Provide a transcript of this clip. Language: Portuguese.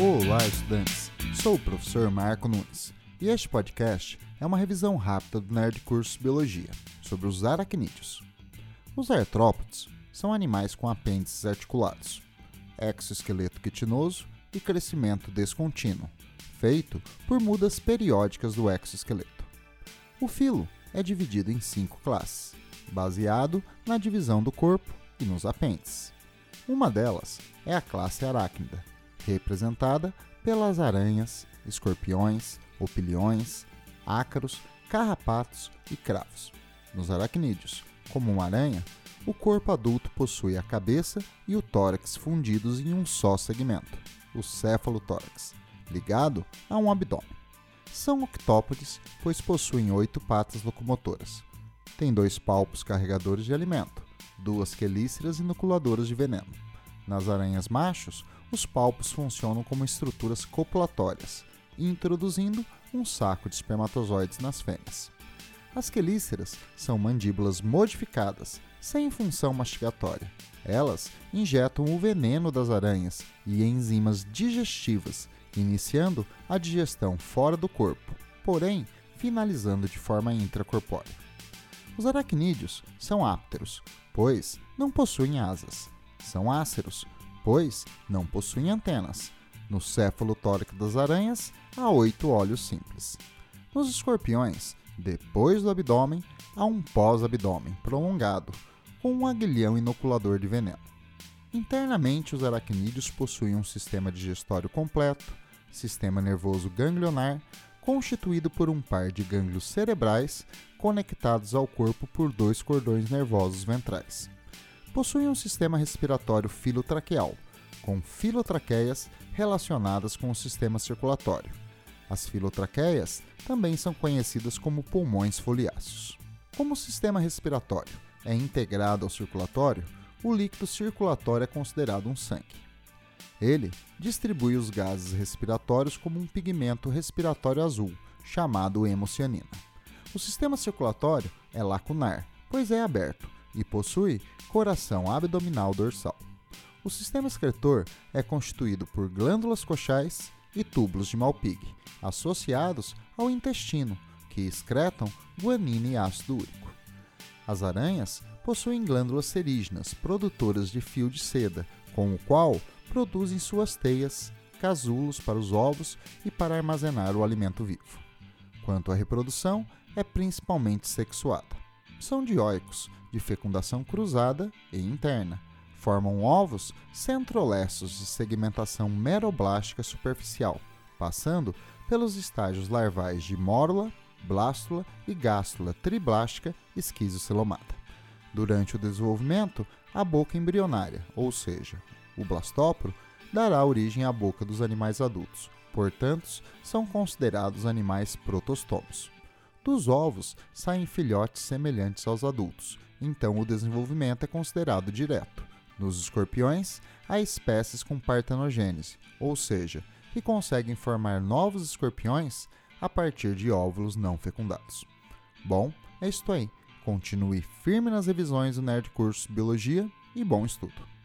Olá, estudantes! Sou o professor Marco Nunes e este podcast é uma revisão rápida do Nerd Curso Biologia sobre os aracnídeos. Os artrópodes são animais com apêndices articulados, exoesqueleto quitinoso e crescimento descontínuo, feito por mudas periódicas do exoesqueleto. O filo é dividido em cinco classes, baseado na divisão do corpo e nos apêndices. Uma delas é a classe aracnida, representada pelas aranhas, escorpiões, opiliões, ácaros, carrapatos e cravos. Nos aracnídeos, como uma aranha, o corpo adulto possui a cabeça e o tórax fundidos em um só segmento, o céfalo-tórax, ligado a um abdômen. São octópodes, pois possuem oito patas locomotoras. Tem dois palpos carregadores de alimento, duas quelíceras inoculadoras de veneno. Nas aranhas machos, os palpos funcionam como estruturas copulatórias, introduzindo um saco de espermatozoides nas fêmeas. As quelíceras são mandíbulas modificadas, sem função mastigatória. Elas injetam o veneno das aranhas e enzimas digestivas, iniciando a digestão fora do corpo, porém finalizando de forma intracorpórea. Os aracnídeos são ápteros, pois não possuem asas. São áceros, pois não possuem antenas. No céfalo tórax das aranhas, há oito olhos simples. Nos escorpiões, depois do abdômen, há um pós-abdômen prolongado, com um aguilhão inoculador de veneno. Internamente, os aracnídeos possuem um sistema digestório completo, sistema nervoso ganglionar, constituído por um par de gânglios cerebrais conectados ao corpo por dois cordões nervosos ventrais. Possuem um sistema respiratório filotraqueal, com filotraqueias relacionadas com o sistema circulatório. As filotraqueias também são conhecidas como pulmões foliáceos. Como o sistema respiratório é integrado ao circulatório, o líquido circulatório é considerado um sangue. Ele distribui os gases respiratórios como um pigmento respiratório azul, chamado hemocianina. O sistema circulatório é lacunar, pois é aberto, e possui coração abdominal dorsal. O sistema excretor é constituído por glândulas coxais e túbulos de Malpighi, associados ao intestino, que excretam guanina e ácido úrico. As aranhas possuem glândulas serígenas, produtoras de fio de seda, com o qual produzem suas teias, casulos para os ovos e para armazenar o alimento vivo. Quanto à reprodução, é principalmente sexuada. São dioicos, de fecundação cruzada e interna. Formam ovos centrolestos de segmentação meroblástica superficial, passando pelos estágios larvais de mórula, blástula e gástula triblástica esquizocelomata. Durante o desenvolvimento, a boca embrionária, ou seja, o blastóporo, dará origem à boca dos animais adultos. Portanto, são considerados animais protostomos. Dos ovos saem filhotes semelhantes aos adultos, então o desenvolvimento é considerado direto. Nos escorpiões, há espécies com partenogênese, ou seja, que conseguem formar novos escorpiões a partir de óvulos não fecundados. Bom, é isto aí. Continue firme nas revisões do Nerd Curso Biologia e bom estudo!